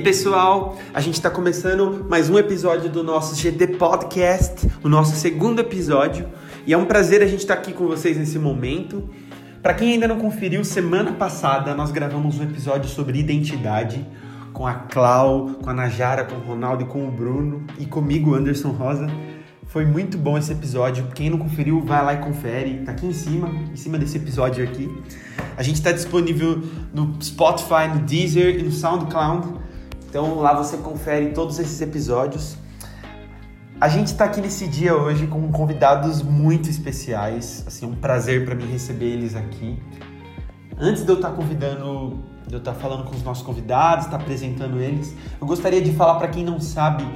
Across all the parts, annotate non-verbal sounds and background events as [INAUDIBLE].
pessoal, a gente está começando mais um episódio do nosso GD Podcast, o nosso segundo episódio, e é um prazer a gente estar tá aqui com vocês nesse momento. Para quem ainda não conferiu, semana passada nós gravamos um episódio sobre identidade com a Clau, com a Najara, com o Ronaldo e com o Bruno e comigo, Anderson Rosa. Foi muito bom esse episódio. Quem não conferiu, vai lá e confere. Tá aqui em cima, em cima desse episódio aqui. A gente está disponível no Spotify, no Deezer e no SoundCloud. Então lá você confere todos esses episódios. A gente está aqui nesse dia hoje com convidados muito especiais. Assim, é um prazer para mim receber eles aqui. Antes de eu estar tá convidando, de eu estar tá falando com os nossos convidados, estar tá apresentando eles, eu gostaria de falar para quem não sabe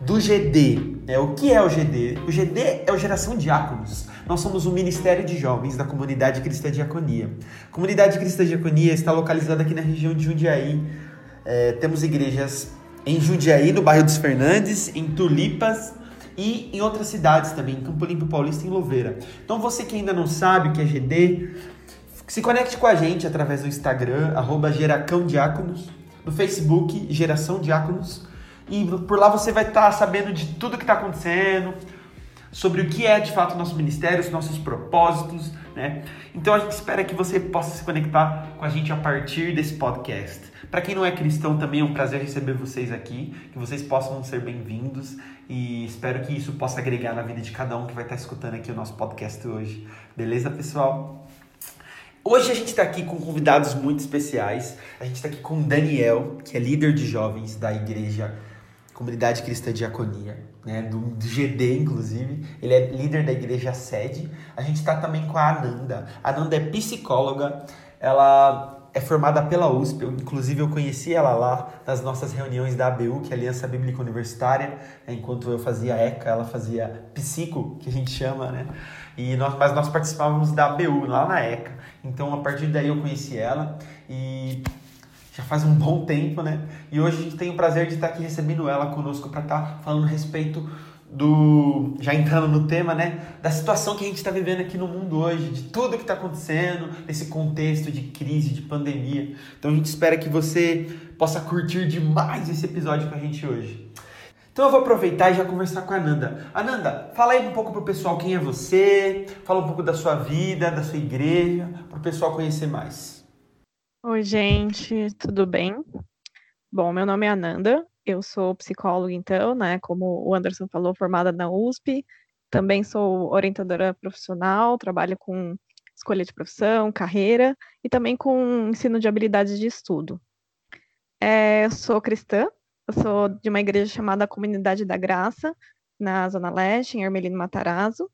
do GD. É, o que é o GD? O GD é o Geração Diáconos. Nós somos o Ministério de Jovens da Comunidade Cristã Diaconia. A Comunidade Cristã Diaconia está localizada aqui na região de Jundiaí. É, temos igrejas em Jundiaí, no bairro dos Fernandes, em Tulipas e em outras cidades também, em Campo Limpo Paulista e em Louveira. Então você que ainda não sabe o que é GD, se conecte com a gente através do Instagram, arroba Geracão Diáconos, no Facebook, Geração Diáconos, e por lá você vai estar tá sabendo de tudo que está acontecendo, sobre o que é de fato o nosso ministério, os nossos propósitos, né? Então a gente espera que você possa se conectar com a gente a partir desse podcast. Para quem não é cristão, também é um prazer receber vocês aqui, que vocês possam ser bem-vindos e espero que isso possa agregar na vida de cada um que vai estar escutando aqui o nosso podcast hoje. Beleza, pessoal? Hoje a gente está aqui com convidados muito especiais. A gente está aqui com Daniel, que é líder de jovens da igreja Comunidade Cristã Diaconia, né, do, do, GD, inclusive. Ele é líder da igreja sede. A gente está também com a Ananda. A Ananda é psicóloga, ela é formada pela USP, eu, inclusive eu conheci ela lá nas nossas reuniões da ABU, que é a Aliança Bíblica Universitária, né, enquanto eu fazia ECA, ela fazia psico, que a gente chama, né? E nós, mas nós participávamos da ABU, lá na ECA. Então, a partir daí eu conheci ela e já faz um bom tempo, né? E hoje a gente tem o prazer de estar aqui recebendo ela conosco para estar falando a respeito do. Já entrando no tema, né? Da situação que a gente está vivendo aqui no mundo hoje, de tudo que está acontecendo, nesse contexto de crise, de pandemia. Então a gente espera que você possa curtir demais esse episódio com a gente hoje. Então eu vou aproveitar e já conversar com a Ananda. Ananda, fala aí um pouco pro pessoal quem é você, fala um pouco da sua vida, da sua igreja, para o pessoal conhecer mais. Oi, gente, tudo bem? Bom, meu nome é Ananda, eu sou psicóloga, então, né? Como o Anderson falou, formada na USP. Também sou orientadora profissional, trabalho com escolha de profissão, carreira e também com ensino de habilidades de estudo. É, eu sou cristã, eu sou de uma igreja chamada Comunidade da Graça, na Zona Leste, em Ermelino Matarazzo.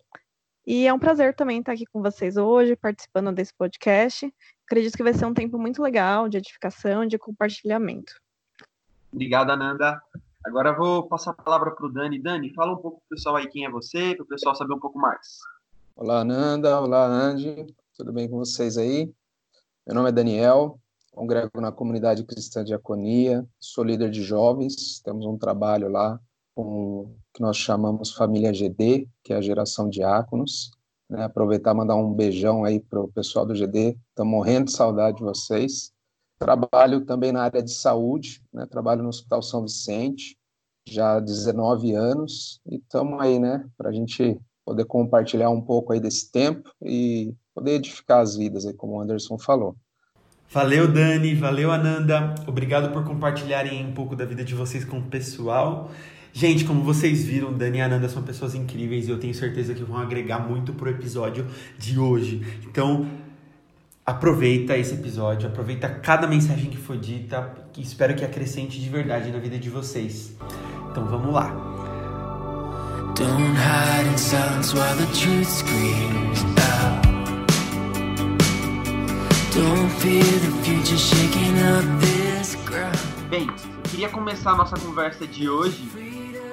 E é um prazer também estar aqui com vocês hoje, participando desse podcast acredito que vai ser um tempo muito legal de edificação, de compartilhamento. Obrigado, Ananda. Agora vou passar a palavra para o Dani. Dani, fala um pouco para o pessoal aí quem é você, para o pessoal saber um pouco mais. Olá, Ananda. Olá, Andy. Tudo bem com vocês aí? Meu nome é Daniel, congrego na comunidade cristã Diaconia, sou líder de jovens, temos um trabalho lá com que nós chamamos Família GD, que é a geração diáconos. Né? Aproveitar e mandar um beijão aí para o pessoal do GD. Estou morrendo de saudade de vocês. Trabalho também na área de saúde, né? trabalho no Hospital São Vicente, já há 19 anos, e estamos aí, né, para a gente poder compartilhar um pouco aí desse tempo e poder edificar as vidas, aí, como o Anderson falou. Valeu, Dani, valeu, Ananda. Obrigado por compartilharem um pouco da vida de vocês com o pessoal. Gente, como vocês viram, Dani e Ananda são pessoas incríveis e eu tenho certeza que vão agregar muito pro episódio de hoje. Então, aproveita esse episódio, aproveita cada mensagem que foi dita, que espero que acrescente de verdade na vida de vocês. Então, vamos lá. Don't hide in silence while the truth screams out. Don't fear the future shaking up this ground. Bem, eu queria começar a nossa conversa de hoje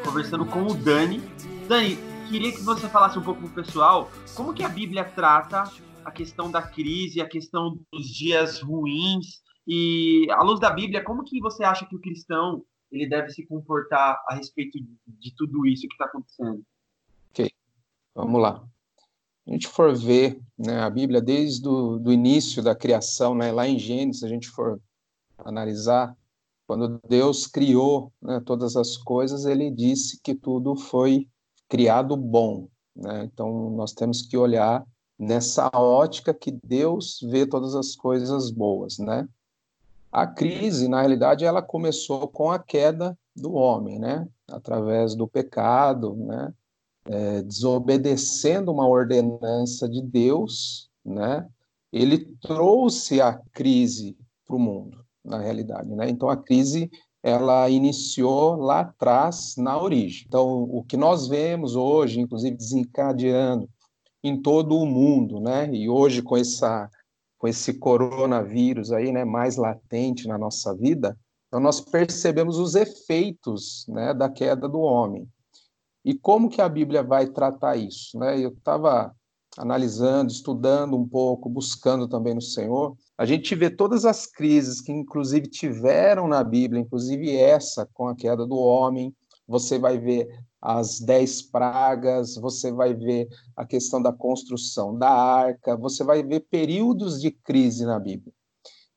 conversando com o Dani. Dani, queria que você falasse um pouco pro pessoal como que a Bíblia trata a questão da crise, a questão dos dias ruins e à luz da Bíblia, como que você acha que o cristão ele deve se comportar a respeito de tudo isso que está acontecendo? Ok, vamos lá. A gente for ver né, a Bíblia desde o do início da criação, né, lá em Gênesis, a gente for analisar, Quando Deus criou né, todas as coisas, ele disse que tudo foi criado bom. Né? Então, nós temos que olhar nessa ótica que Deus vê todas as coisas boas. Né? A crise, na realidade, ela começou com a queda do homem, né? através do pecado, né? É, desobedecendo uma ordenança de Deus, né? ele trouxe a crise para o mundo, na realidade. Né? Então, a crise ela iniciou lá atrás, na origem. Então, o que nós vemos hoje, inclusive desencadeando em todo o mundo, né? E hoje com essa com esse coronavírus aí, né, mais latente na nossa vida, então nós percebemos os efeitos, né, da queda do homem. E como que a Bíblia vai tratar isso, né? Eu estava analisando, estudando um pouco, buscando também no Senhor, a gente vê todas as crises que, inclusive, tiveram na Bíblia, inclusive essa com a queda do homem. Você vai ver as dez pragas, você vai ver a questão da construção da arca, você vai ver períodos de crise na Bíblia.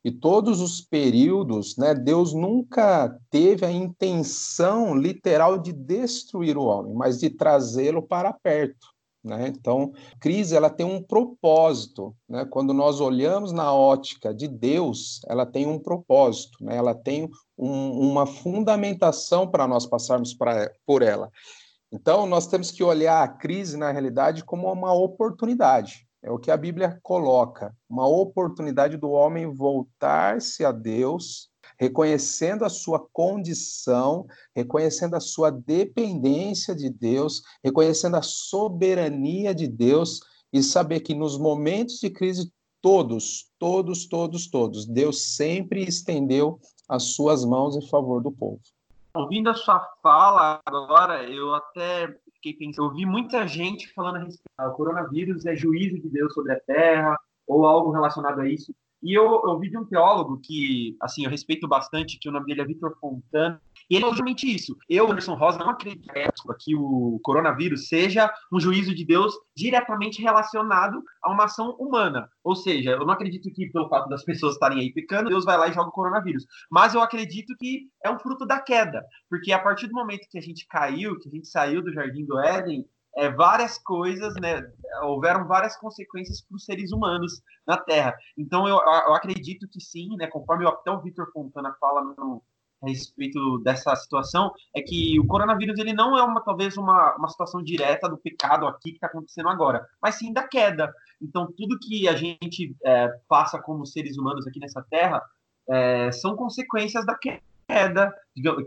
E todos os períodos, né, Deus nunca teve a intenção literal de destruir o homem, mas de trazê-lo para perto. Né? Então, crise ela tem um propósito. Né? Quando nós olhamos na ótica de Deus, ela tem um propósito, né? ela tem um, uma fundamentação para nós passarmos pra, por ela. Então, nós temos que olhar a crise, na realidade, como uma oportunidade. É o que a Bíblia coloca, uma oportunidade do homem voltar-se a Deus reconhecendo a sua condição, reconhecendo a sua dependência de Deus, reconhecendo a soberania de Deus e saber que nos momentos de crise, todos, todos, todos, todos, Deus sempre estendeu as suas mãos em favor do povo. Ouvindo a sua fala agora, eu até fiquei pensando, eu vi muita gente falando a respeito, ah, o coronavírus é juízo de Deus sobre a terra, ou algo relacionado a isso. E eu, eu vi de um teólogo que, assim, eu respeito bastante, que o nome dele é Vitor Fontana, e ele é justamente isso. Eu, Anderson Rosa, não acredito que o coronavírus seja um juízo de Deus diretamente relacionado a uma ação humana. Ou seja, eu não acredito que, pelo fato das pessoas estarem aí pecando, Deus vai lá e joga o coronavírus. Mas eu acredito que é um fruto da queda. Porque a partir do momento que a gente caiu, que a gente saiu do jardim do Éden, é, várias coisas, né? Houveram várias consequências para os seres humanos na Terra. Então eu, eu acredito que sim, né? Conforme até o Vitor Fontana fala no, a respeito dessa situação, é que o coronavírus ele não é uma talvez uma, uma situação direta do pecado aqui que está acontecendo agora, mas sim da queda. Então tudo que a gente é, passa como seres humanos aqui nessa Terra é, são consequências da queda queda,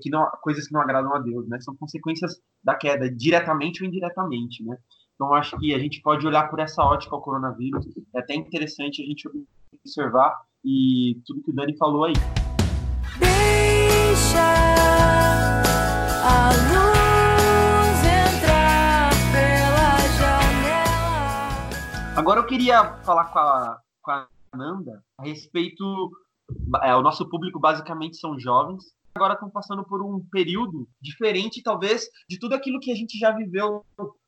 que não, coisas que não agradam a Deus, né? São consequências da queda, diretamente ou indiretamente, né? Então, acho que a gente pode olhar por essa ótica ao coronavírus. É até interessante a gente observar e tudo que o Dani falou aí. Deixa a luz entrar pela janela. Agora eu queria falar com a, com a Nanda a respeito é, o nosso público basicamente são jovens. Agora estão passando por um período diferente, talvez, de tudo aquilo que a gente já viveu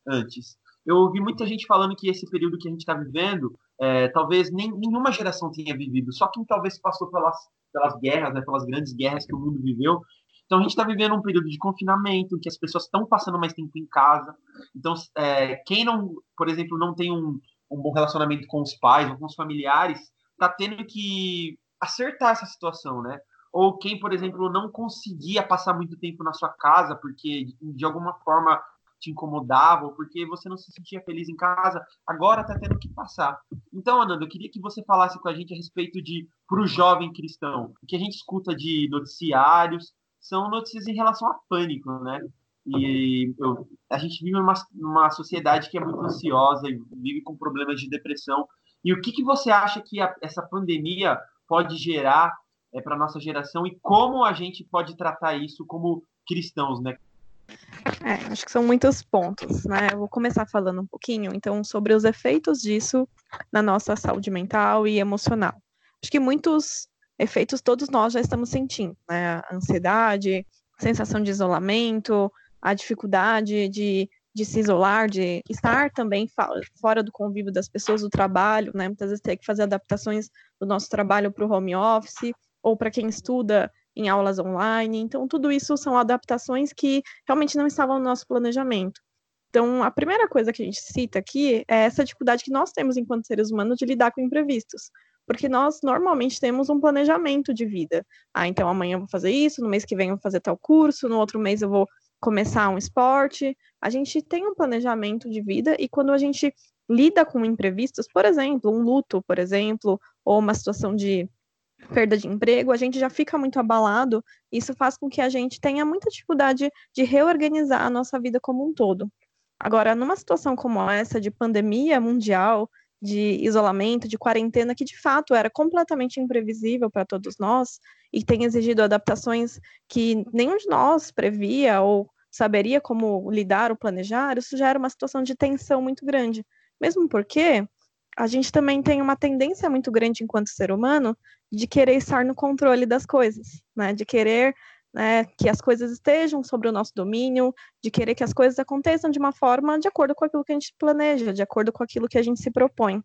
antes. Eu ouvi muita gente falando que esse período que a gente está vivendo, é, talvez nem, nenhuma geração tenha vivido, só quem talvez passou pelas, pelas guerras, né, pelas grandes guerras que o mundo viveu. Então a gente está vivendo um período de confinamento, que as pessoas estão passando mais tempo em casa. Então, é, quem não, por exemplo, não tem um, um bom relacionamento com os pais ou com os familiares, está tendo que acertar essa situação, né? Ou quem, por exemplo, não conseguia passar muito tempo na sua casa porque de alguma forma te incomodava ou porque você não se sentia feliz em casa, agora está tendo que passar. Então, Ananda, eu queria que você falasse com a gente a respeito de para o jovem cristão. O que a gente escuta de noticiários são notícias em relação a pânico, né? E eu, a gente vive numa sociedade que é muito ansiosa e vive com problemas de depressão. E o que, que você acha que a, essa pandemia pode gerar é, para a nossa geração e como a gente pode tratar isso como cristãos, né? É, acho que são muitos pontos, né? Eu vou começar falando um pouquinho, então, sobre os efeitos disso na nossa saúde mental e emocional. Acho que muitos efeitos todos nós já estamos sentindo, né? A ansiedade, sensação de isolamento, a dificuldade de de se isolar, de estar também fora do convívio das pessoas do trabalho, né? Muitas vezes ter que fazer adaptações do nosso trabalho para o home office, ou para quem estuda em aulas online. Então, tudo isso são adaptações que realmente não estavam no nosso planejamento. Então, a primeira coisa que a gente cita aqui é essa dificuldade que nós temos enquanto seres humanos de lidar com imprevistos. Porque nós normalmente temos um planejamento de vida. Ah, então amanhã eu vou fazer isso, no mês que vem eu vou fazer tal curso, no outro mês eu vou começar um esporte. A gente tem um planejamento de vida e quando a gente lida com imprevistos, por exemplo, um luto, por exemplo, ou uma situação de perda de emprego, a gente já fica muito abalado. Isso faz com que a gente tenha muita dificuldade de reorganizar a nossa vida como um todo. Agora, numa situação como essa de pandemia mundial, de isolamento, de quarentena, que de fato era completamente imprevisível para todos nós e tem exigido adaptações que nenhum de nós previa ou saberia como lidar ou planejar, isso já era uma situação de tensão muito grande. Mesmo porque a gente também tem uma tendência muito grande enquanto ser humano de querer estar no controle das coisas, né? De querer né, que as coisas estejam sobre o nosso domínio, de querer que as coisas aconteçam de uma forma de acordo com aquilo que a gente planeja, de acordo com aquilo que a gente se propõe.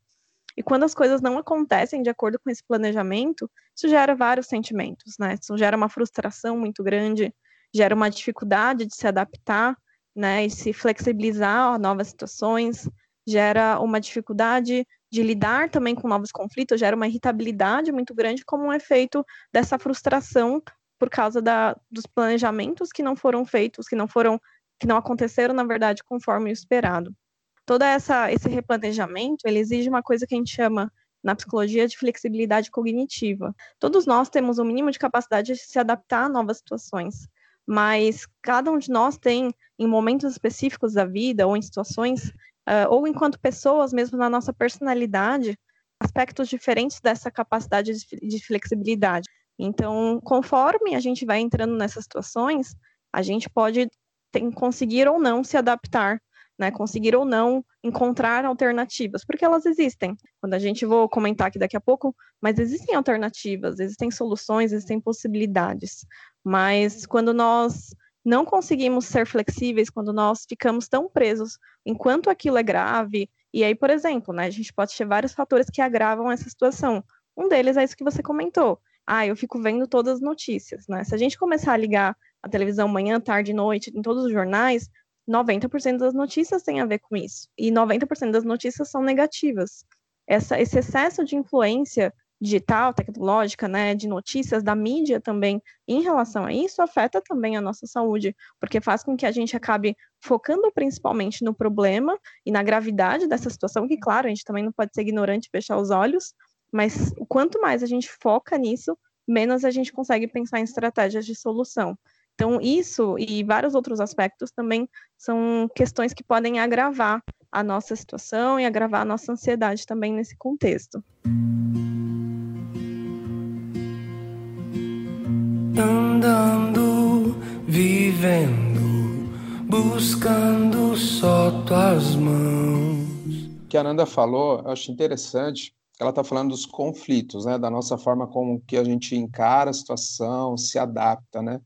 E quando as coisas não acontecem de acordo com esse planejamento, isso gera vários sentimentos, né? Isso gera uma frustração muito grande, gera uma dificuldade de se adaptar, né, e se flexibilizar a novas situações, gera uma dificuldade de lidar também com novos conflitos, gera uma irritabilidade muito grande como um efeito dessa frustração por causa da, dos planejamentos que não foram feitos, que não foram, que não aconteceram, na verdade, conforme o esperado. Todo essa, esse replanejamento, ele exige uma coisa que a gente chama na psicologia de flexibilidade cognitiva. Todos nós temos um mínimo de capacidade de se adaptar a novas situações, mas cada um de nós tem, em momentos específicos da vida, ou em situações, uh, ou enquanto pessoas, mesmo na nossa personalidade, aspectos diferentes dessa capacidade de, de flexibilidade. Então, conforme a gente vai entrando nessas situações, a gente pode conseguir ou não se adaptar, né? Conseguir ou não encontrar alternativas, porque elas existem. Quando a gente vou comentar aqui daqui a pouco, mas existem alternativas, existem soluções, existem possibilidades. Mas quando nós não conseguimos ser flexíveis, quando nós ficamos tão presos enquanto aquilo é grave, e aí, por exemplo, né, a gente pode ter vários fatores que agravam essa situação. Um deles é isso que você comentou ah, eu fico vendo todas as notícias, né? Se a gente começar a ligar a televisão manhã, tarde, noite, em todos os jornais, 90% das notícias tem a ver com isso. E 90% das notícias são negativas. Essa, esse excesso de influência digital, tecnológica, né, de notícias da mídia também em relação a isso afeta também a nossa saúde, porque faz com que a gente acabe focando principalmente no problema e na gravidade dessa situação, que claro, a gente também não pode ser ignorante e fechar os olhos, mas quanto mais a gente foca nisso, menos a gente consegue pensar em estratégias de solução. Então, isso e vários outros aspectos também são questões que podem agravar a nossa situação e agravar a nossa ansiedade também nesse contexto. Andando, vivendo, buscando só tuas mãos. O que a Ananda falou, eu acho interessante, ela está falando dos conflitos, né, da nossa forma como que a gente encara a situação, se adapta, né?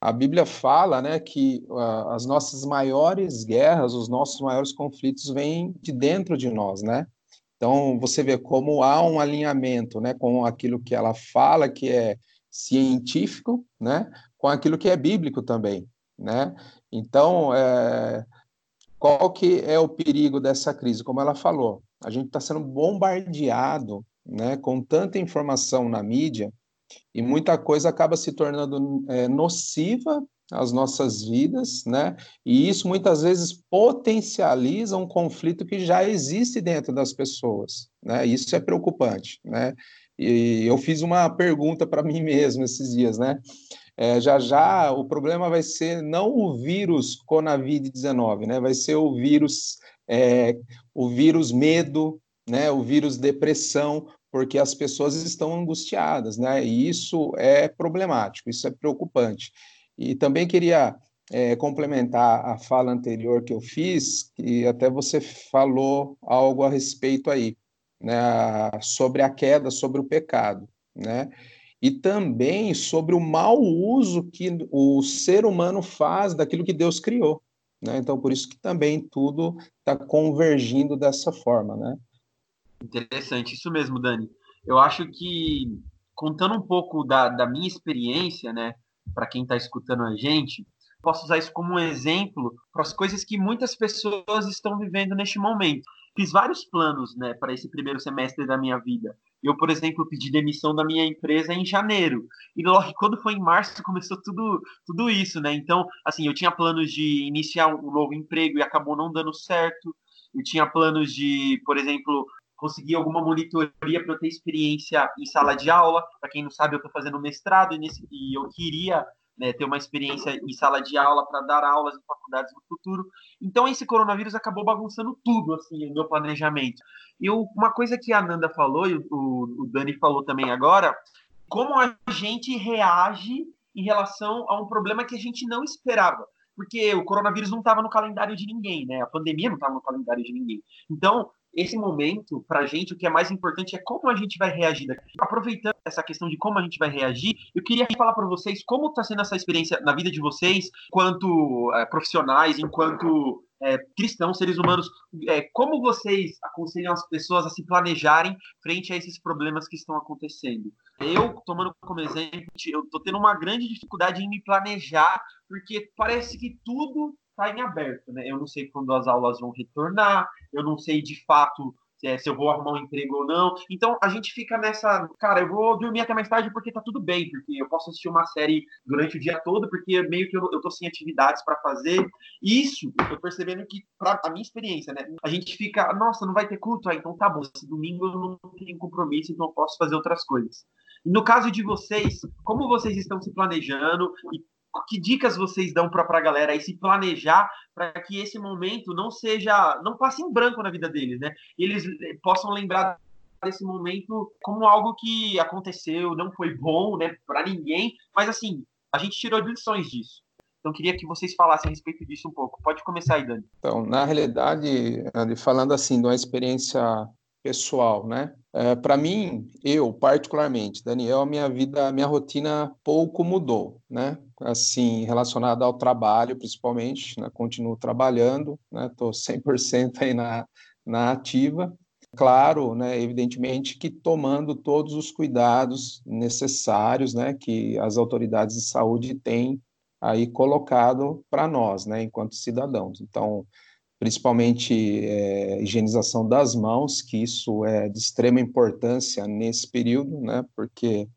A Bíblia fala, né, que uh, as nossas maiores guerras, os nossos maiores conflitos vêm de dentro de nós, né? Então você vê como há um alinhamento, né, com aquilo que ela fala que é científico, né, com aquilo que é bíblico também, né? Então, é, qual que é o perigo dessa crise? Como ela falou, a gente está sendo bombardeado né, com tanta informação na mídia e muita coisa acaba se tornando é, nociva às nossas vidas, né? E isso muitas vezes potencializa um conflito que já existe dentro das pessoas, né? Isso é preocupante, né? E eu fiz uma pergunta para mim mesmo esses dias, né? É, já já o problema vai ser não o vírus Conavid-19, né? Vai ser o vírus é, o vírus medo, né, o vírus depressão, porque as pessoas estão angustiadas, né, e isso é problemático, isso é preocupante. E também queria é, complementar a fala anterior que eu fiz, que até você falou algo a respeito aí, né, sobre a queda, sobre o pecado, né, e também sobre o mau uso que o ser humano faz daquilo que Deus criou. Né? Então, por isso que também tudo está convergindo dessa forma, né? Interessante, isso mesmo, Dani. Eu acho que contando um pouco da, da minha experiência, né, para quem está escutando a gente, posso usar isso como um exemplo para as coisas que muitas pessoas estão vivendo neste momento. Fiz vários planos, né, para esse primeiro semestre da minha vida. Eu, por exemplo, pedi demissão da minha empresa em janeiro. E logo quando foi em março [LAUGHS] começou tudo, tudo isso, né? Então, assim, eu tinha planos de iniciar um novo emprego e acabou não dando certo. Eu tinha planos de, por exemplo, conseguir alguma monitoria para eu ter experiência em sala de aula. Para quem não sabe, eu estou fazendo mestrado e, nesse, e eu queria né, ter uma experiência em sala de aula para dar aulas em faculdades no futuro. Então, esse coronavírus acabou bagunçando tudo, assim, o meu planejamento. E uma coisa que a Nanda falou, e o, o Dani falou também agora, como a gente reage em relação a um problema que a gente não esperava. Porque o coronavírus não estava no calendário de ninguém, né? A pandemia não estava no calendário de ninguém. Então, esse momento, para a gente, o que é mais importante é como a gente vai reagir. Aproveitando essa questão de como a gente vai reagir, eu queria falar para vocês como está sendo essa experiência na vida de vocês, enquanto é, profissionais, enquanto é, cristãos, seres humanos, é, como vocês aconselham as pessoas a se planejarem frente a esses problemas que estão acontecendo? Eu, tomando como exemplo, eu estou tendo uma grande dificuldade em me planejar, porque parece que tudo está em aberto, né? Eu não sei quando as aulas vão retornar, eu não sei de fato é, se eu vou arrumar um emprego ou não. Então a gente fica nessa, cara, eu vou dormir até mais tarde porque tá tudo bem, porque eu posso assistir uma série durante o dia todo, porque meio que eu, eu tô sem atividades para fazer. Isso, eu tô percebendo que, para a minha experiência, né, a gente fica, nossa, não vai ter culto, ah, então tá bom, esse domingo eu não tenho compromisso, então eu posso fazer outras coisas. No caso de vocês, como vocês estão se planejando e que dicas vocês dão para a galera aí se planejar para que esse momento não seja, não passe em branco na vida deles, né? Eles eh, possam lembrar desse momento como algo que aconteceu, não foi bom, né, para ninguém, mas assim, a gente tirou lições disso. Então, queria que vocês falassem a respeito disso um pouco. Pode começar aí, Dani. Então, na realidade, falando assim, de uma experiência pessoal, né? É, para mim, eu particularmente, Daniel, minha vida, minha rotina pouco mudou, né? Assim, relacionada ao trabalho, principalmente, né? Continuo trabalhando, né? Tô 100% aí na, na ativa. Claro, né, evidentemente que tomando todos os cuidados necessários, né, que as autoridades de saúde têm aí colocado para nós, né, enquanto cidadãos. Então, principalmente é, higienização das mãos, que isso é de extrema importância nesse período, né, porque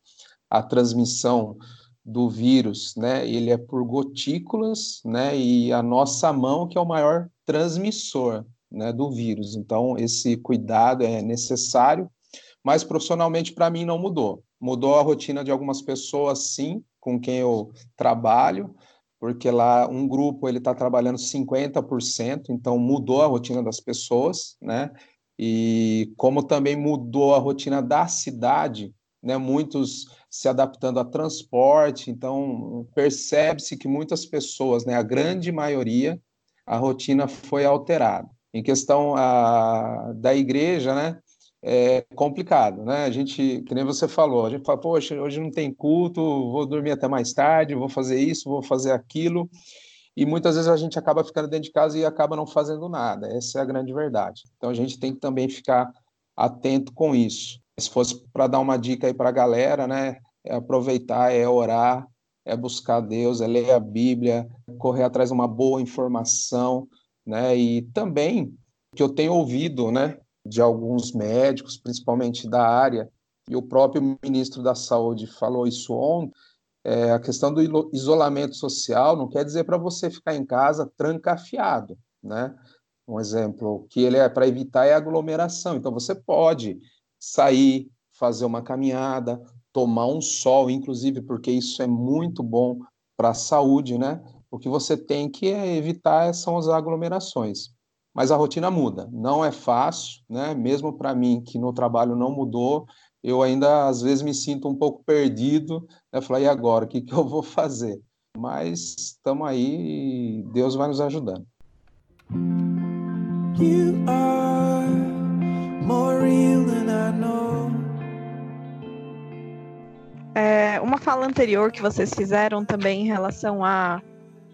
a transmissão do vírus, né, ele é por gotículas, né, e a nossa mão que é o maior transmissor, né, do vírus. Então, esse cuidado é necessário, mas profissionalmente para mim não mudou. Mudou a rotina de algumas pessoas, sim, com quem eu trabalho, porque lá um grupo ele está trabalhando 50%, então mudou a rotina das pessoas, né? E como também mudou a rotina da cidade, né? Muitos se adaptando a transporte, então percebe-se que muitas pessoas, né? A grande maioria, a rotina foi alterada. Em questão a, da igreja, né? é complicado, né? A gente, que nem você falou, a gente fala, poxa, hoje não tem culto, vou dormir até mais tarde, vou fazer isso, vou fazer aquilo, e muitas vezes a gente acaba ficando dentro de casa e acaba não fazendo nada, essa é a grande verdade. Então a gente tem que também ficar atento com isso. Se fosse para dar uma dica aí para a galera, né? É aproveitar, é orar, é buscar Deus, é ler a Bíblia, correr atrás de uma boa informação, né? E também que eu tenho ouvido, né? de alguns médicos, principalmente da área, e o próprio ministro da Saúde falou isso ontem, é, a questão do isolamento social não quer dizer para você ficar em casa trancafiado, né? Um exemplo que ele é para evitar é aglomeração. Então você pode sair, fazer uma caminhada, tomar um sol, inclusive porque isso é muito bom para a saúde, né? O que você tem que evitar são as aglomerações mas a rotina muda. Não é fácil, né? Mesmo para mim que no trabalho não mudou, eu ainda às vezes me sinto um pouco perdido. Né? Falar, e agora? O que, que eu vou fazer? Mas estamos aí e Deus vai nos ajudando. You are more real than I know. É, uma fala anterior que vocês fizeram também em relação a,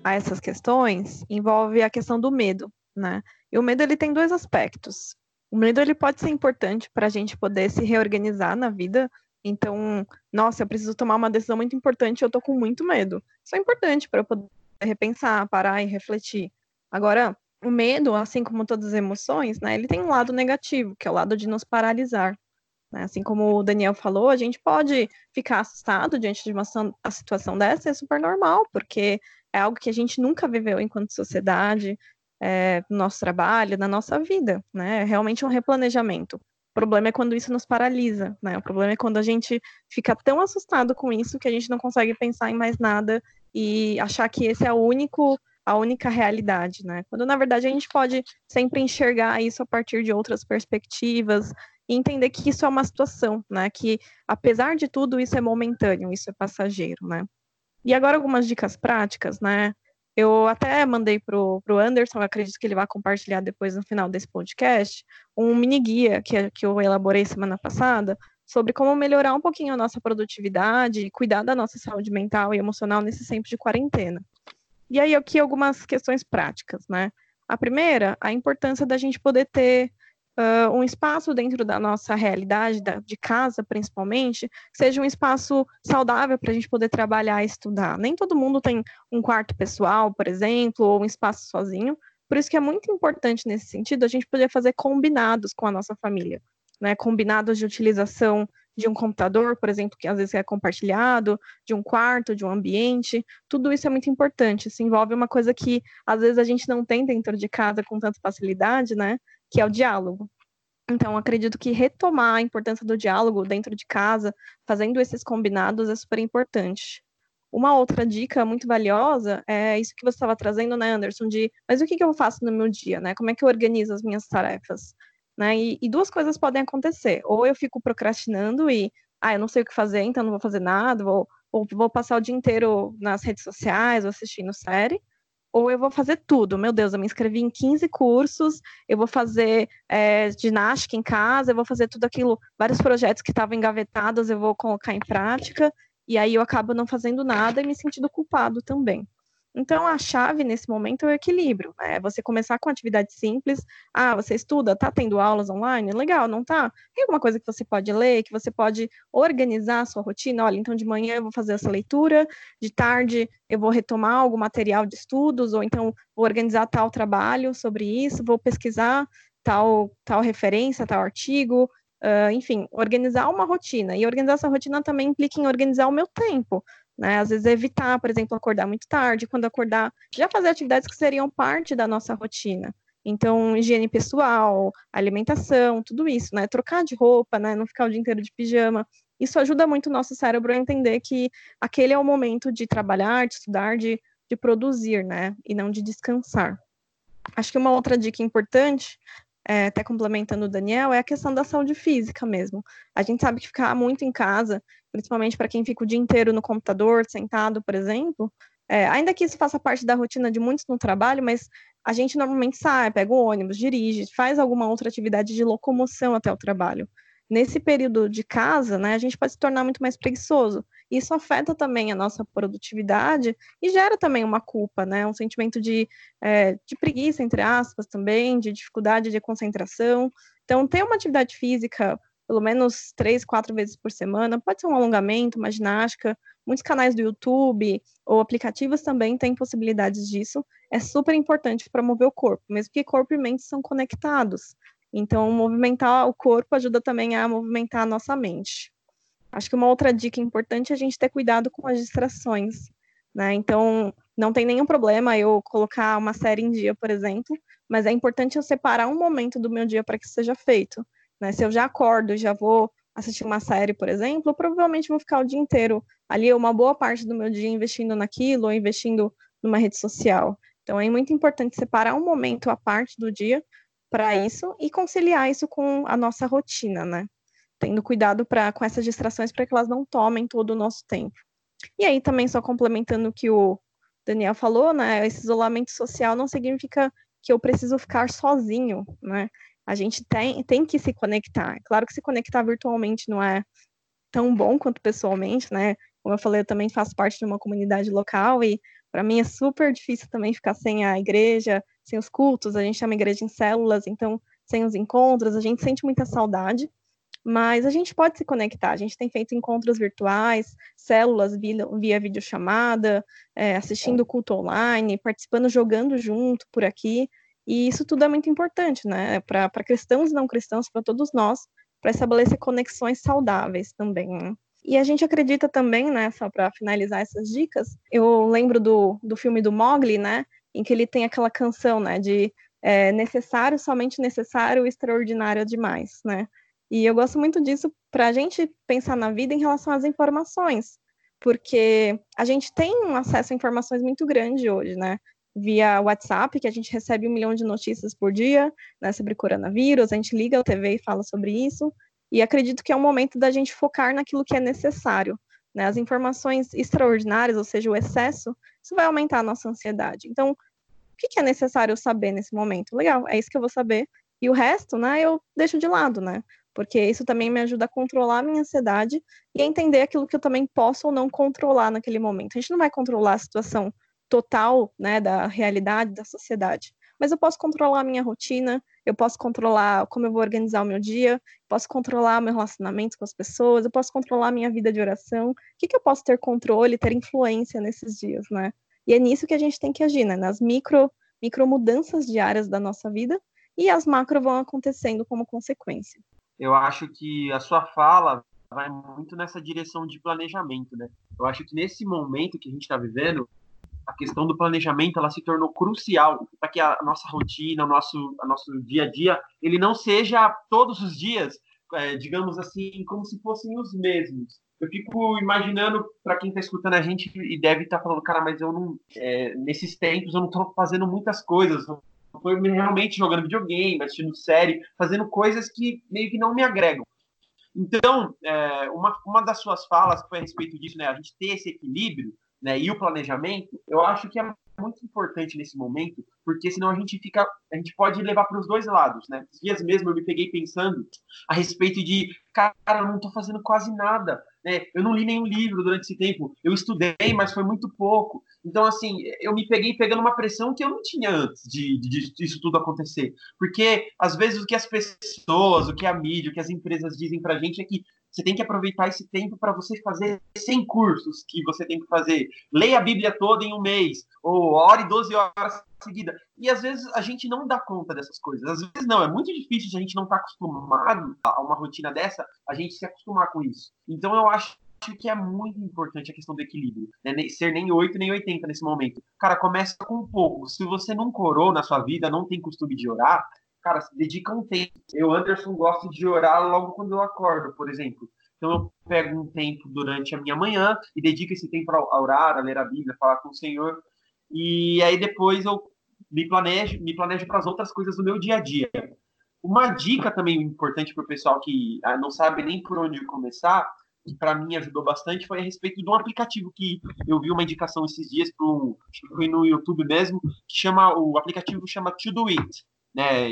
a essas questões envolve a questão do medo, né? E o medo ele tem dois aspectos. O medo ele pode ser importante para a gente poder se reorganizar na vida, Então, nossa, eu preciso tomar uma decisão muito importante, eu tô com muito medo. Isso é importante para eu poder repensar, parar e refletir. Agora, o medo, assim como todas as emoções, né, ele tem um lado negativo, que é o lado de nos paralisar. Né? Assim como o Daniel falou, a gente pode ficar assustado diante de uma situação dessa, é super normal, porque é algo que a gente nunca viveu enquanto sociedade, é, no nosso trabalho, na nossa vida, né? É realmente um replanejamento. O problema é quando isso nos paralisa, né? O problema é quando a gente fica tão assustado com isso que a gente não consegue pensar em mais nada e achar que esse é o único a única realidade, né? Quando na verdade a gente pode sempre enxergar isso a partir de outras perspectivas e entender que isso é uma situação, né? Que apesar de tudo isso é momentâneo, isso é passageiro, né? E agora algumas dicas práticas, né? Eu até mandei pro, pro Anderson, acredito que ele vai compartilhar depois no final desse podcast, um mini guia que, que eu elaborei semana passada sobre como melhorar um pouquinho a nossa produtividade e cuidar da nossa saúde mental e emocional nesse tempo de quarentena. E aí aqui algumas questões práticas, né? A primeira, a importância da gente poder ter uh, um espaço dentro da nossa realidade, da, de casa principalmente, seja um espaço saudável para a gente poder trabalhar e estudar. Nem todo mundo tem um quarto pessoal, por exemplo, ou um espaço sozinho. Por isso que é muito importante nesse sentido a gente poder fazer combinados com a nossa família, né? Combinados de utilização de um computador, por exemplo, que às vezes é compartilhado, de um quarto, de um ambiente, tudo isso é muito importante. Isso envolve uma coisa que às vezes a gente não tem dentro de casa com tanta facilidade, né? Que é o diálogo. Então, acredito que retomar a importância do diálogo dentro de casa, fazendo esses combinados, é super importante. Uma outra dica muito valiosa é isso que você estava trazendo, né, Anderson, de mas o que, que eu faço no meu dia, né? Como é que eu organizo as minhas tarefas? Né? E, e, duas coisas podem acontecer. Ou eu fico procrastinando e, ah, eu não sei o que fazer, então não vou fazer nada, vou, ou vou passar o dia inteiro nas redes sociais, ou assistindo série. Ou eu vou fazer tudo. Meu Deus, eu me inscrevi em 15 cursos, eu vou fazer é, ginástica em casa, eu vou fazer tudo aquilo, vários projetos que estavam engavetados, eu vou colocar em prática, e aí eu acabo não fazendo nada e me sentindo culpado também. Então, a chave nesse momento é o equilíbrio. Né? Você começar com atividade simples. Ah, você estuda, tá tendo aulas online? Legal, não tá? Tem alguma coisa que você pode ler, que você pode organizar a sua rotina? Olha, então de manhã eu vou fazer essa leitura, de tarde eu vou retomar algum material de estudos, ou então vou organizar tal trabalho sobre isso, vou pesquisar tal, tal referência, tal artigo, Uh, enfim, organizar uma rotina. E organizar essa rotina também implica em organizar o meu tempo. Né? Às vezes evitar, por exemplo, acordar muito tarde, quando acordar, já fazer atividades que seriam parte da nossa rotina. Então, higiene pessoal, alimentação, tudo isso, né? Trocar de roupa, né? Não ficar o dia inteiro de pijama. Isso ajuda muito o nosso cérebro a entender que aquele é o momento de trabalhar, de estudar, de, de produzir, né? E não de descansar. Acho que uma outra dica importante é, até complementando o Daniel, é a questão da saúde física mesmo. A gente sabe que ficar muito em casa, principalmente para quem fica o dia inteiro no computador, sentado, por exemplo, é, ainda que isso faça parte da rotina de muitos no trabalho, mas a gente normalmente sai, pega o ônibus, dirige, faz alguma outra atividade de locomoção até o trabalho. Nesse período de casa, né, a gente pode se tornar muito mais preguiçoso. Isso afeta também a nossa produtividade e gera também uma culpa, né? Um sentimento de, é, de preguiça, entre aspas, também, de dificuldade de concentração. Então, ter uma atividade física pelo menos três, quatro vezes por semana, pode ser um alongamento, uma ginástica. Muitos canais do YouTube ou aplicativos também têm possibilidades disso. É super importante para mover o corpo, mesmo que corpo e mente são conectados. Então, movimentar o corpo ajuda também a movimentar a nossa mente. Acho que uma outra dica importante é a gente ter cuidado com as distrações, né? Então, não tem nenhum problema eu colocar uma série em dia, por exemplo, mas é importante eu separar um momento do meu dia para que seja feito, né? Se eu já acordo já vou assistir uma série, por exemplo, provavelmente vou ficar o dia inteiro ali, uma boa parte do meu dia investindo naquilo ou investindo numa rede social. Então, é muito importante separar um momento à parte do dia para isso e conciliar isso com a nossa rotina, né? Tendo cuidado pra, com essas distrações para que elas não tomem todo o nosso tempo. E aí também só complementando o que o Daniel falou, né? Esse isolamento social não significa que eu preciso ficar sozinho, né? A gente tem, tem que se conectar. Claro que se conectar virtualmente não é tão bom quanto pessoalmente, né? Como eu falei, eu também faço parte de uma comunidade local e para mim é super difícil também ficar sem a igreja, sem os cultos. A gente é uma igreja em células, então sem os encontros, a gente sente muita saudade. Mas a gente pode se conectar. A gente tem feito encontros virtuais, células via, via videochamada, é, assistindo culto online, participando, jogando junto por aqui. E isso tudo é muito importante, né? Para cristãos e não cristãos, para todos nós, para estabelecer conexões saudáveis também. Né? E a gente acredita também, né, só para finalizar essas dicas, eu lembro do, do filme do Mogli, né, em que ele tem aquela canção, né, de é, necessário, somente necessário, extraordinário demais, né. E eu gosto muito disso para a gente pensar na vida em relação às informações, porque a gente tem um acesso a informações muito grande hoje, né? Via WhatsApp, que a gente recebe um milhão de notícias por dia né, sobre coronavírus, a gente liga a TV e fala sobre isso, e acredito que é um momento da gente focar naquilo que é necessário. Né? As informações extraordinárias, ou seja, o excesso, isso vai aumentar a nossa ansiedade. Então, o que é necessário saber nesse momento? Legal, é isso que eu vou saber. E o resto, né, eu deixo de lado, né? Porque isso também me ajuda a controlar a minha ansiedade e a entender aquilo que eu também posso ou não controlar naquele momento. A gente não vai controlar a situação total, né, da realidade da sociedade, mas eu posso controlar a minha rotina, eu posso controlar como eu vou organizar o meu dia, posso controlar meu relacionamento com as pessoas, eu posso controlar a minha vida de oração. O que, que eu posso ter controle, ter influência nesses dias, né? E é nisso que a gente tem que agir, né? Nas micro, micro mudanças diárias da nossa vida e as macro vão acontecendo como consequência. Eu acho que a sua fala vai muito nessa direção de planejamento, né? Eu acho que nesse momento que a gente está vivendo, a questão do planejamento ela se tornou crucial para que a nossa rotina, o nosso, nosso dia a dia, ele não seja todos os dias, é, digamos assim, como se fossem os mesmos. Eu fico imaginando, para quem está escutando a gente e deve estar tá falando, cara, mas eu não, é, nesses tempos eu não estou fazendo muitas coisas, estou realmente jogando videogame, assistindo série, fazendo coisas que meio que não me agregam. Então, é, uma, uma das suas falas foi a respeito disso, né? A gente ter esse equilíbrio né, e o planejamento, eu acho que é muito importante nesse momento, porque senão a gente fica, a gente pode levar para os dois lados, né? Dias mesmo eu me peguei pensando a respeito de, cara, eu não estou fazendo quase nada, né? Eu não li nenhum livro durante esse tempo, eu estudei, mas foi muito pouco. Então, assim, eu me peguei pegando uma pressão que eu não tinha antes de, de, de isso tudo acontecer, porque às vezes o que as pessoas, o que a mídia, o que as empresas dizem para a gente é que você tem que aproveitar esse tempo para você fazer 100 cursos que você tem que fazer. Leia a Bíblia toda em um mês, ou ore 12 horas seguida. E às vezes a gente não dá conta dessas coisas. Às vezes não, é muito difícil se a gente não está acostumado a uma rotina dessa, a gente se acostumar com isso. Então eu acho que é muito importante a questão do equilíbrio. Né? Ser nem 8 nem 80 nesse momento. Cara, começa com um pouco. Se você não corou na sua vida, não tem costume de orar, cara, se dedica um tempo. Eu, Anderson, gosto de orar logo quando eu acordo, por exemplo. Então eu pego um tempo durante a minha manhã e dedico esse tempo a orar, a ler a Bíblia, a falar com o Senhor. E aí depois eu me planejo, me planejo para as outras coisas do meu dia a dia. Uma dica também importante para o pessoal que ah, não sabe nem por onde começar, que para mim ajudou bastante, foi a respeito de um aplicativo que eu vi uma indicação esses dias para um, foi no YouTube mesmo, que chama o aplicativo chama To Do It né?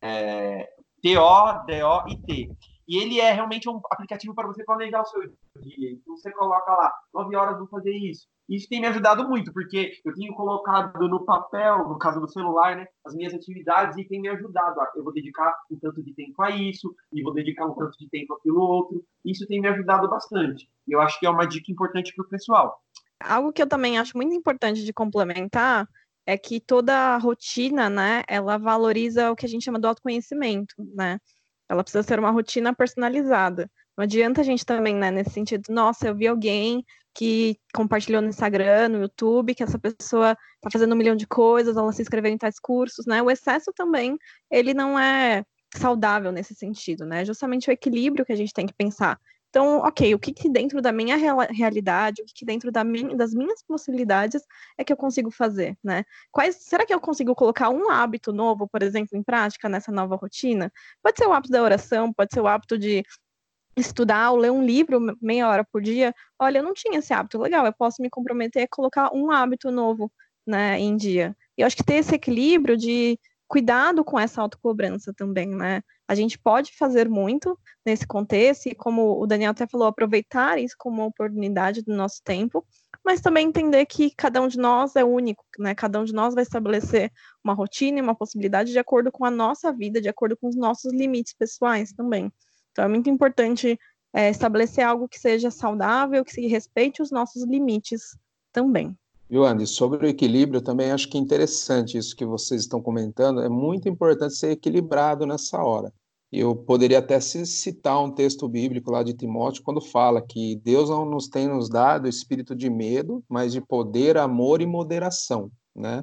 É, T-O-D-O-I-T. E ele é realmente um aplicativo para você planejar o seu dia. Então você coloca lá, 9 horas vou fazer isso. Isso tem me ajudado muito, porque eu tenho colocado no papel, no caso do celular, né, as minhas atividades e tem me ajudado. Eu vou dedicar um tanto de tempo a isso, e vou dedicar um tanto de tempo àquilo outro. Isso tem me ajudado bastante. E eu acho que é uma dica importante para o pessoal. Algo que eu também acho muito importante de complementar é que toda rotina, né, ela valoriza o que a gente chama do autoconhecimento, né? Ela precisa ser uma rotina personalizada. Não adianta a gente também, né, nesse sentido, nossa, eu vi alguém que compartilhou no Instagram, no YouTube, que essa pessoa está fazendo um milhão de coisas, ela se inscreveu em tais cursos, né? O excesso também, ele não é saudável nesse sentido, né? Justamente o equilíbrio que a gente tem que pensar. Então, ok, o que, que dentro da minha real, realidade, o que, que dentro da minha, das minhas possibilidades é que eu consigo fazer, né? Quais, será que eu consigo colocar um hábito novo, por exemplo, em prática nessa nova rotina? Pode ser o hábito da oração, pode ser o hábito de estudar ou ler um livro meia hora por dia. Olha, eu não tinha esse hábito, legal, eu posso me comprometer a colocar um hábito novo, né, em dia. E eu acho que ter esse equilíbrio de cuidado com essa autocobrança também, né? A gente pode fazer muito nesse contexto, e como o Daniel até falou, aproveitar isso como uma oportunidade do nosso tempo, mas também entender que cada um de nós é único, né? Cada um de nós vai estabelecer uma rotina e uma possibilidade de acordo com a nossa vida, de acordo com os nossos limites pessoais também. Então é muito importante é, estabelecer algo que seja saudável, que se respeite os nossos limites também. Viu, Andy? Sobre o equilíbrio, também acho que é interessante isso que vocês estão comentando. É muito importante ser equilibrado nessa hora. Eu poderia até citar um texto bíblico lá de Timóteo, quando fala que Deus não nos tem nos dado espírito de medo, mas de poder, amor e moderação, né?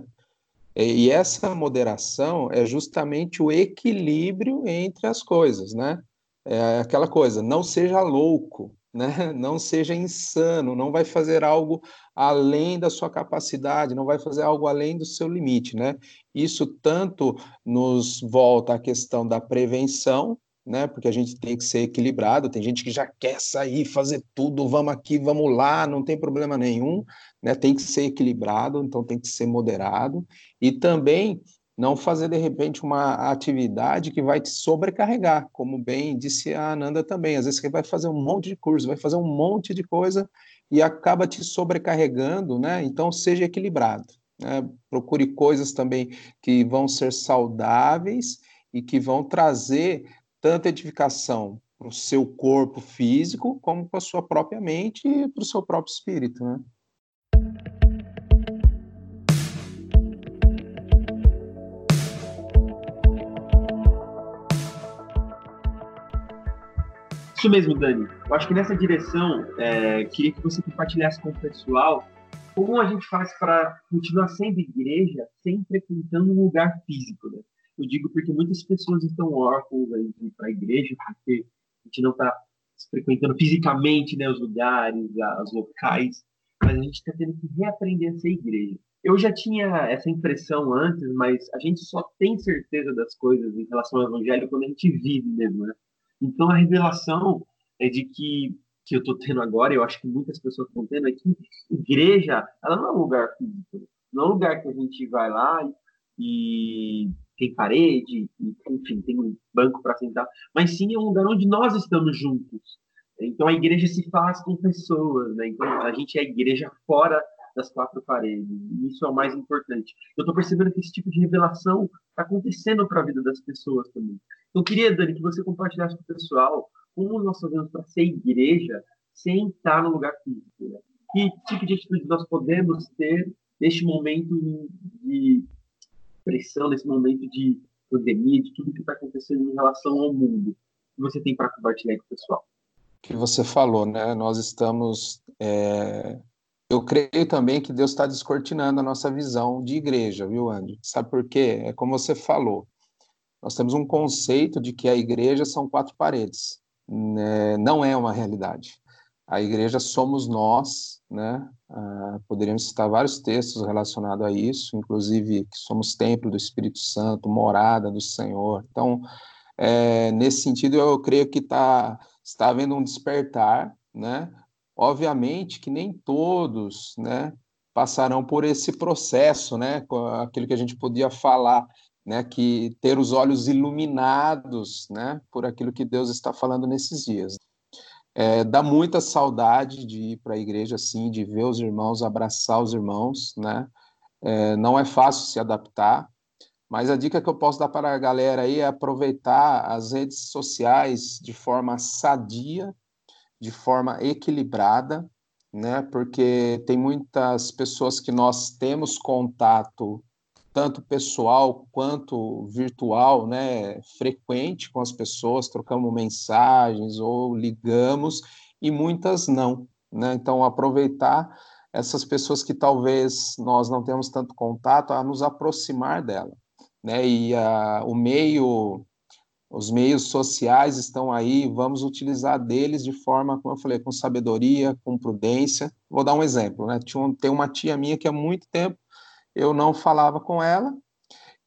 E essa moderação é justamente o equilíbrio entre as coisas, né? É aquela coisa, não seja louco, né? [LAUGHS] Não seja insano, não vai fazer algo além da sua capacidade, não vai fazer algo além do seu limite, né? Isso tanto nos volta à questão da prevenção, né? Porque a gente tem que ser equilibrado. Tem gente que já quer sair, fazer tudo, vamos aqui, vamos lá, não tem problema nenhum, né? Tem que ser equilibrado, então tem que ser moderado e também não fazer de repente uma atividade que vai te sobrecarregar, como bem disse a Ananda também. Às vezes você vai fazer um monte de curso, vai fazer um monte de coisa e acaba te sobrecarregando, né? Então seja equilibrado. Né? Procure coisas também que vão ser saudáveis e que vão trazer tanta edificação para o seu corpo físico, como para a sua própria mente e para o seu próprio espírito, né? Isso mesmo, Dani. Eu acho que nessa direção, é, queria que você compartilhasse com o pessoal como a gente faz para continuar sendo igreja sem frequentando um lugar físico, né? Eu digo porque muitas pessoas estão órfãos para a igreja porque a gente não está frequentando fisicamente né, os lugares, os locais, mas a gente está tendo que reaprender a ser igreja. Eu já tinha essa impressão antes, mas a gente só tem certeza das coisas em relação ao evangelho quando a gente vive mesmo, né? Então a revelação é de que que eu estou tendo agora, eu acho que muitas pessoas estão tendo, é que igreja, ela não é um lugar físico, não é um lugar que a gente vai lá e tem parede, e, enfim, tem um banco para sentar, mas sim é um lugar onde nós estamos juntos. Então a igreja se faz com pessoas, né? Então a gente é a igreja fora das quatro paredes. E isso é o mais importante. Eu estou percebendo que esse tipo de revelação está acontecendo para a vida das pessoas também. Eu queria, Dani, que você compartilhasse com o pessoal como nós fazemos para ser igreja sem estar no lugar físico. Né? Que tipo de atitude nós podemos ter neste momento de pressão, nesse momento de pandemia, de tudo que está acontecendo em relação ao mundo? que você tem para compartilhar com o pessoal? que você falou, né? Nós estamos. É... Eu creio também que Deus está descortinando a nossa visão de igreja, viu, Andy? Sabe por quê? É como você falou. Nós temos um conceito de que a igreja são quatro paredes né, não é uma realidade. A igreja somos nós, né? Ah, poderíamos citar vários textos relacionados a isso, inclusive que somos templo do Espírito Santo, morada do Senhor. Então, é, nesse sentido, eu creio que tá, está havendo um despertar, né? Obviamente que nem todos, né, passarão por esse processo, né? Aquilo que a gente podia falar né, que ter os olhos iluminados, né, por aquilo que Deus está falando nesses dias. É, dá muita saudade de ir para a igreja assim, de ver os irmãos, abraçar os irmãos, né? É, não é fácil se adaptar, mas a dica que eu posso dar para a galera aí é aproveitar as redes sociais de forma sadia, de forma equilibrada, né? Porque tem muitas pessoas que nós temos contato tanto pessoal quanto virtual, né, frequente com as pessoas, trocamos mensagens ou ligamos, e muitas não. Né? Então, aproveitar essas pessoas que talvez nós não temos tanto contato, a nos aproximar dela. Né? E a, o meio, os meios sociais estão aí, vamos utilizar deles de forma, como eu falei, com sabedoria, com prudência. Vou dar um exemplo, né? Tinha, tem uma tia minha que há muito tempo eu não falava com ela,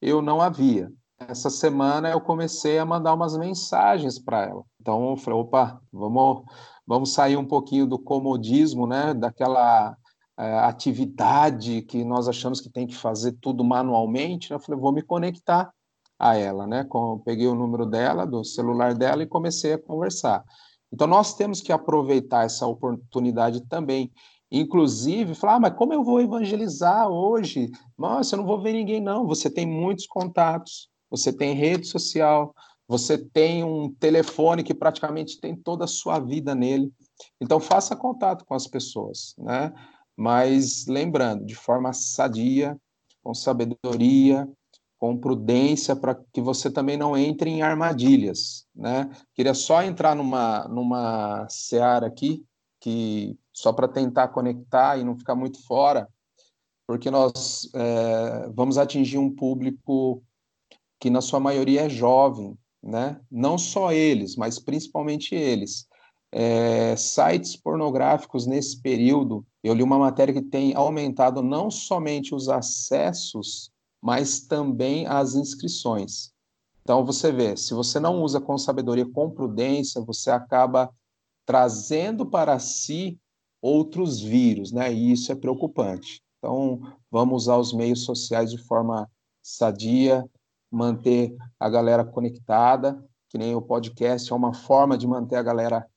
eu não a via. Essa semana eu comecei a mandar umas mensagens para ela. Então eu falei, opa, vamos, vamos sair um pouquinho do comodismo, né? Daquela é, atividade que nós achamos que tem que fazer tudo manualmente. Eu falei, vou me conectar a ela, né? Com, peguei o número dela, do celular dela e comecei a conversar. Então nós temos que aproveitar essa oportunidade também Inclusive, falar, ah, mas como eu vou evangelizar hoje? Nossa, eu não vou ver ninguém, não. Você tem muitos contatos, você tem rede social, você tem um telefone que praticamente tem toda a sua vida nele. Então, faça contato com as pessoas, né? Mas lembrando, de forma sadia, com sabedoria, com prudência, para que você também não entre em armadilhas, né? Queria só entrar numa, numa seara aqui, que só para tentar conectar e não ficar muito fora, porque nós é, vamos atingir um público que na sua maioria é jovem, né? Não só eles, mas principalmente eles. É, sites pornográficos nesse período, eu li uma matéria que tem aumentado não somente os acessos, mas também as inscrições. Então você vê, se você não usa com sabedoria, com prudência, você acaba trazendo para si outros vírus, né? E isso é preocupante. Então, vamos usar os meios sociais de forma sadia, manter a galera conectada, que nem o podcast é uma forma de manter a galera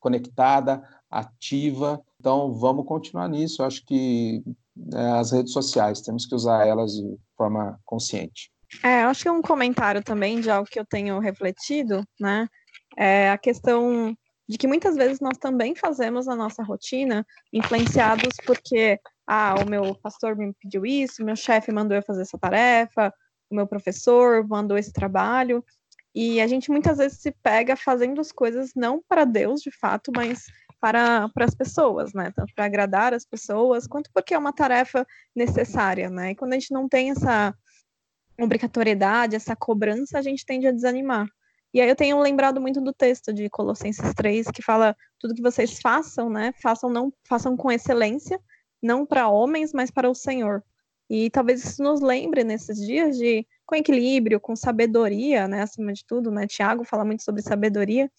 conectada, ativa. Então, vamos continuar nisso. Eu acho que é, as redes sociais, temos que usar elas de forma consciente. É, acho que um comentário também de algo que eu tenho refletido, né? É a questão de que muitas vezes nós também fazemos a nossa rotina influenciados porque ah, o meu pastor me pediu isso, meu chefe mandou eu fazer essa tarefa, o meu professor mandou esse trabalho, e a gente muitas vezes se pega fazendo as coisas não para Deus, de fato, mas para, para as pessoas, né? Tanto para agradar as pessoas, quanto porque é uma tarefa necessária, né? E quando a gente não tem essa obrigatoriedade, essa cobrança, a gente tende a desanimar. E aí eu tenho lembrado muito do texto de Colossenses 3, que fala tudo que vocês façam, né? Façam não façam com excelência, não para homens, mas para o Senhor. E talvez isso nos lembre nesses dias de com equilíbrio, com sabedoria, né, acima de tudo, né? Tiago fala muito sobre sabedoria,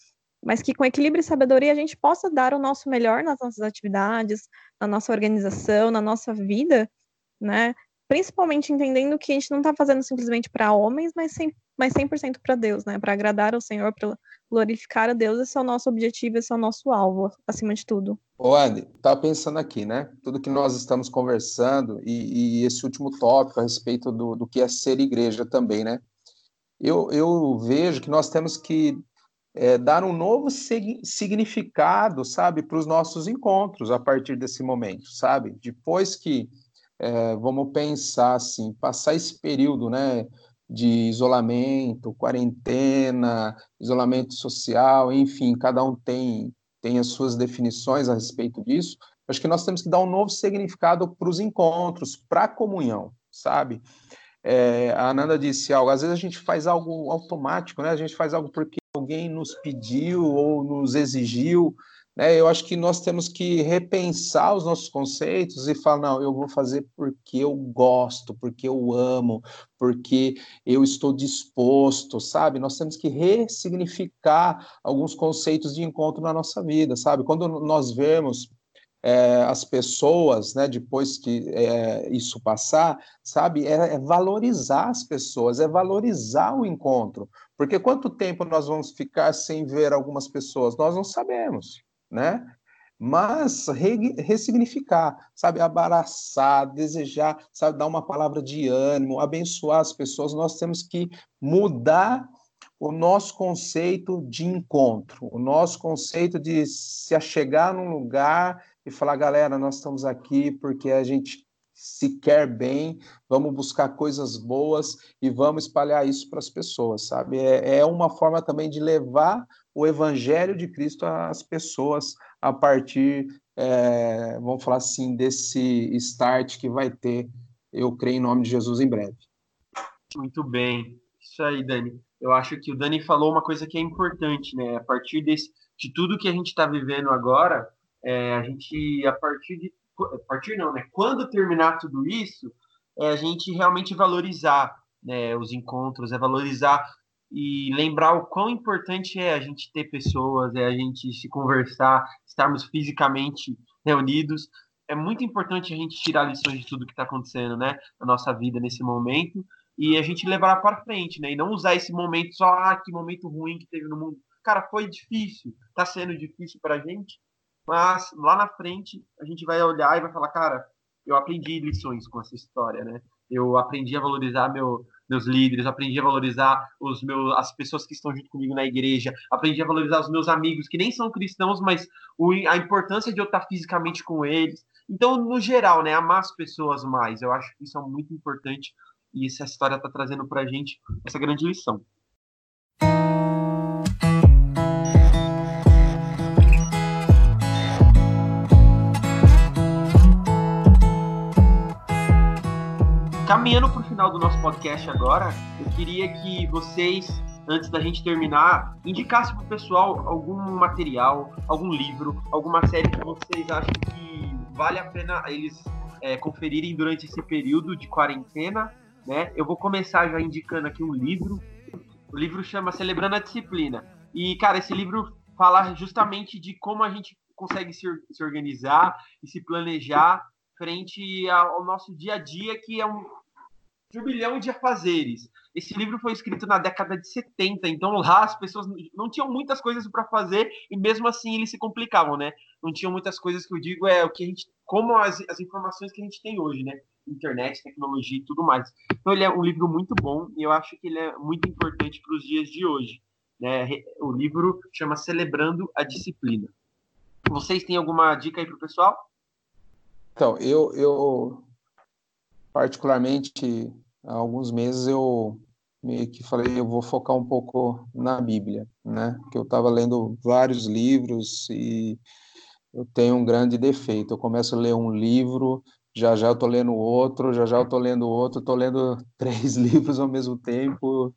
mas que com equilíbrio e sabedoria a gente possa dar o nosso melhor nas nossas atividades, na nossa organização, na nossa vida, né? Principalmente entendendo que a gente não está fazendo simplesmente para homens, mas, sem, mas 100% para Deus, né? Para agradar ao Senhor, para glorificar a Deus, esse é o nosso objetivo, esse é o nosso alvo, acima de tudo. Ô, Andy, estava pensando aqui, né? Tudo que nós estamos conversando e, e esse último tópico a respeito do, do que é ser igreja também, né? Eu, eu vejo que nós temos que é, dar um novo significado, sabe, para os nossos encontros a partir desse momento, sabe? Depois que, é, vamos pensar assim, passar esse período, né? De isolamento, quarentena, isolamento social, enfim, cada um tem, tem as suas definições a respeito disso. Acho que nós temos que dar um novo significado para os encontros, para a comunhão, sabe? É, a Ananda disse algo, às vezes a gente faz algo automático, né? A gente faz algo porque alguém nos pediu ou nos exigiu, né, eu acho que nós temos que repensar os nossos conceitos e falar, não, eu vou fazer porque eu gosto, porque eu amo, porque eu estou disposto, sabe? Nós temos que ressignificar alguns conceitos de encontro na nossa vida, sabe? Quando nós vemos é, as pessoas, né, depois que é, isso passar, sabe, é, é, valorizar as pessoas, é valorizar o encontro. Porque quanto tempo nós vamos ficar sem ver algumas pessoas? Nós não sabemos né? Mas re, ressignificar, sabe, abraçar, desejar, sabe, dar uma palavra de ânimo, abençoar as pessoas, nós temos que mudar o nosso conceito de encontro, o nosso conceito de se achegar num lugar e falar, galera, nós estamos aqui porque a gente se quer bem, vamos buscar coisas boas e vamos espalhar isso para as pessoas, sabe? É, é uma forma também de levar o evangelho de Cristo às pessoas a partir, é, vamos falar assim, desse start que vai ter, eu creio em nome de Jesus em breve. Muito bem, isso aí, Dani. Eu acho que o Dani falou uma coisa que é importante, né? A partir desse, de tudo que a gente está vivendo agora, é, a gente, a partir de, partir não, né? Quando terminar tudo isso, é a gente realmente valorizar né, os encontros, é valorizar e lembrar o quão importante é a gente ter pessoas, é a gente se conversar, estarmos fisicamente reunidos. É muito importante a gente tirar lições de tudo que está acontecendo, né, na nossa vida nesse momento e a gente levar para frente, né, e não usar esse momento só, ah, que momento ruim que teve no mundo. Cara, foi difícil, está sendo difícil para a gente, mas lá na frente a gente vai olhar e vai falar, cara, eu aprendi lições com essa história, né? Eu aprendi a valorizar meu, meus líderes, aprendi a valorizar os meus, as pessoas que estão junto comigo na igreja, aprendi a valorizar os meus amigos que nem são cristãos, mas o, a importância de eu estar fisicamente com eles. Então, no geral, né, amar as pessoas mais. Eu acho que isso é muito importante e essa história está trazendo para a gente essa grande lição. Caminhando para o final do nosso podcast agora, eu queria que vocês, antes da gente terminar, indicassem para o pessoal algum material, algum livro, alguma série que vocês acham que vale a pena eles é, conferirem durante esse período de quarentena. Né? Eu vou começar já indicando aqui um livro. O livro chama Celebrando a Disciplina. E, cara, esse livro fala justamente de como a gente consegue se, se organizar e se planejar frente ao nosso dia a dia, que é um, turbilhão de afazeres. Esse livro foi escrito na década de 70, então lá as pessoas não tinham muitas coisas para fazer e mesmo assim eles se complicavam, né? Não tinham muitas coisas que eu digo é o que a gente, como as, as informações que a gente tem hoje, né? Internet, tecnologia e tudo mais. Então ele é um livro muito bom e eu acho que ele é muito importante para os dias de hoje. Né? O livro chama Celebrando a Disciplina. Vocês têm alguma dica aí para o pessoal? Então, eu, eu particularmente, há alguns meses eu meio que falei, eu vou focar um pouco na Bíblia, né? Que eu estava lendo vários livros e eu tenho um grande defeito. Eu começo a ler um livro, já já eu tô lendo outro, já já eu tô lendo outro, tô lendo [LAUGHS] três livros ao mesmo tempo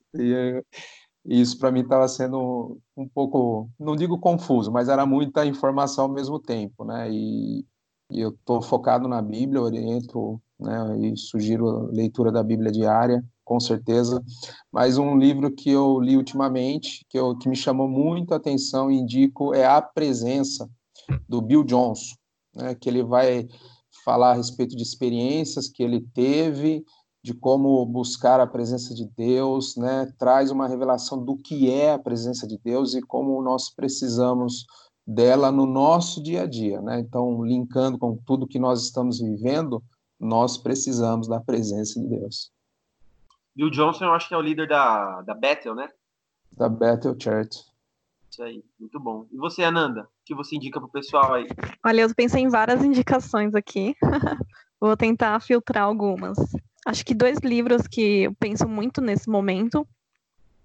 e isso para mim estava sendo um pouco, não digo confuso, mas era muita informação ao mesmo tempo, né? E, e eu tô focado na Bíblia, oriento né? E sugiro a leitura da Bíblia diária, com certeza. Mas um livro que eu li ultimamente, que, eu, que me chamou muito a atenção e indico, é A Presença, do Bill Johnson, né? Que ele vai falar a respeito de experiências que ele teve, de como buscar a presença de Deus, né? Traz uma revelação do que é a presença de Deus e como nós precisamos dela no nosso dia a dia, né? Então, linkando com tudo que nós estamos vivendo, nós precisamos da presença de Deus. Bill Johnson, eu acho que é o líder da, da Bethel, né? Da Bethel Church. Isso aí, muito bom. E você, Ananda, o que você indica pro pessoal aí? Olha, eu pensei em várias indicações aqui. [LAUGHS] Vou tentar filtrar algumas. Acho que dois livros que eu penso muito nesse momento.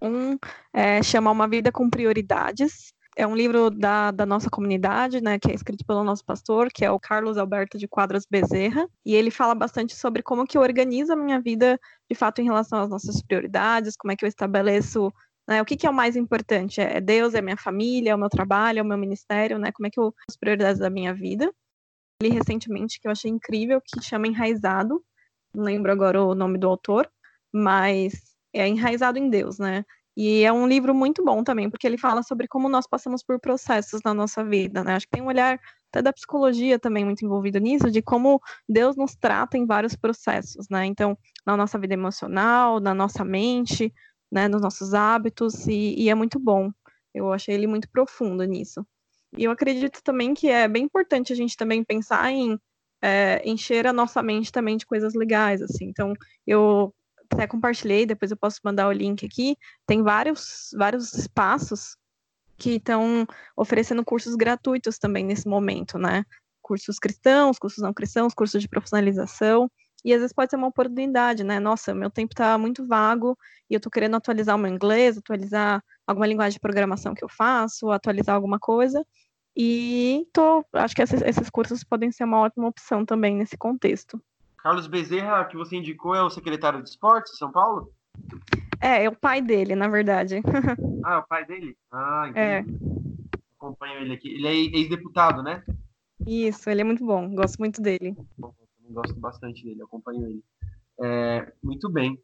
Um é, chama Uma Vida com Prioridades, é um livro da, da nossa comunidade, né, que é escrito pelo nosso pastor, que é o Carlos Alberto de Quadras Bezerra, e ele fala bastante sobre como que eu organizo a minha vida, de fato, em relação às nossas prioridades, como é que eu estabeleço, né, o que, que é o mais importante, é Deus, é minha família, é o meu trabalho, é o meu ministério, né, como é que eu, as prioridades da minha vida. Li recentemente, que eu achei incrível, que chama Enraizado, não lembro agora o nome do autor, mas é enraizado em Deus, né? E é um livro muito bom também, porque ele fala sobre como nós passamos por processos na nossa vida, né? Acho que tem um olhar até da psicologia também muito envolvido nisso, de como Deus nos trata em vários processos, né? Então, na nossa vida emocional, na nossa mente, né, nos nossos hábitos, e, e é muito bom. Eu achei ele muito profundo nisso. E eu acredito também que é bem importante a gente também pensar em é, encher a nossa mente também de coisas legais, assim. Então, eu até compartilhei, depois eu posso mandar o link aqui. Tem vários, vários espaços que estão oferecendo cursos gratuitos também nesse momento, né? Cursos cristãos, cursos não cristãos, cursos de profissionalização. E às vezes pode ser uma oportunidade, né? Nossa, meu tempo está muito vago e eu estou querendo atualizar o meu inglês, atualizar alguma linguagem de programação que eu faço, atualizar alguma coisa. E tô, acho que esses, esses cursos podem ser uma ótima opção também nesse contexto. Carlos Bezerra, que você indicou, é o secretário de esportes de São Paulo? É, é o pai dele, na verdade. [LAUGHS] ah, é o pai dele? Ah, entendi. É. Acompanho ele aqui. Ele é ex-deputado, né? Isso, ele é muito bom. Gosto muito dele. Eu gosto bastante dele, acompanho ele. É, muito bem.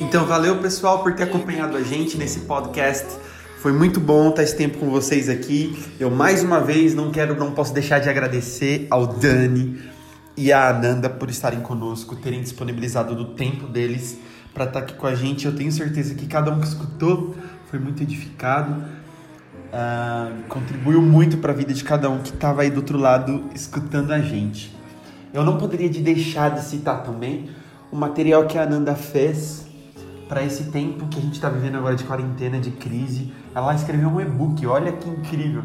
Então, valeu pessoal por ter acompanhado a gente nesse podcast. Foi muito bom estar esse tempo com vocês aqui. Eu mais uma vez não quero, não posso deixar de agradecer ao Dani, e a Ananda por estarem conosco, terem disponibilizado do tempo deles para estar tá aqui com a gente. Eu tenho certeza que cada um que escutou foi muito edificado, uh, contribuiu muito para a vida de cada um que estava aí do outro lado escutando a gente. Eu não poderia de deixar de citar também o material que a Ananda fez para esse tempo que a gente está vivendo agora de quarentena, de crise. Ela escreveu um e-book, olha que incrível.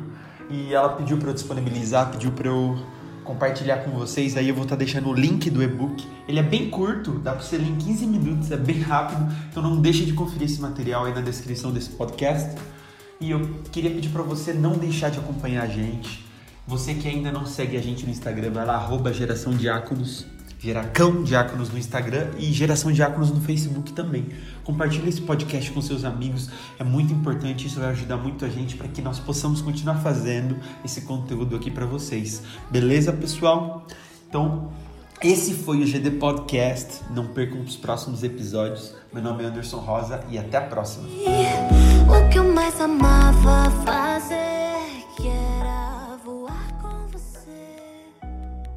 E ela pediu para eu disponibilizar, pediu para eu compartilhar com vocês. Aí eu vou estar tá deixando o link do e-book. Ele é bem curto, dá para você ler em 15 minutos, é bem rápido. Então não deixe de conferir esse material aí na descrição desse podcast. E eu queria pedir para você não deixar de acompanhar a gente. Você que ainda não segue a gente no Instagram, vai lá, arroba Geração Diáconos, Geracão Diáconos no Instagram e Geração Diáconos no Facebook também. Compartilhe esse podcast com seus amigos, é muito importante, isso vai ajudar muito a gente para que nós possamos continuar fazendo esse conteúdo aqui para vocês. Beleza, pessoal? Então, esse foi o GD Podcast. Não percam os próximos episódios. Meu nome é Anderson Rosa e até a próxima. O que eu mais amava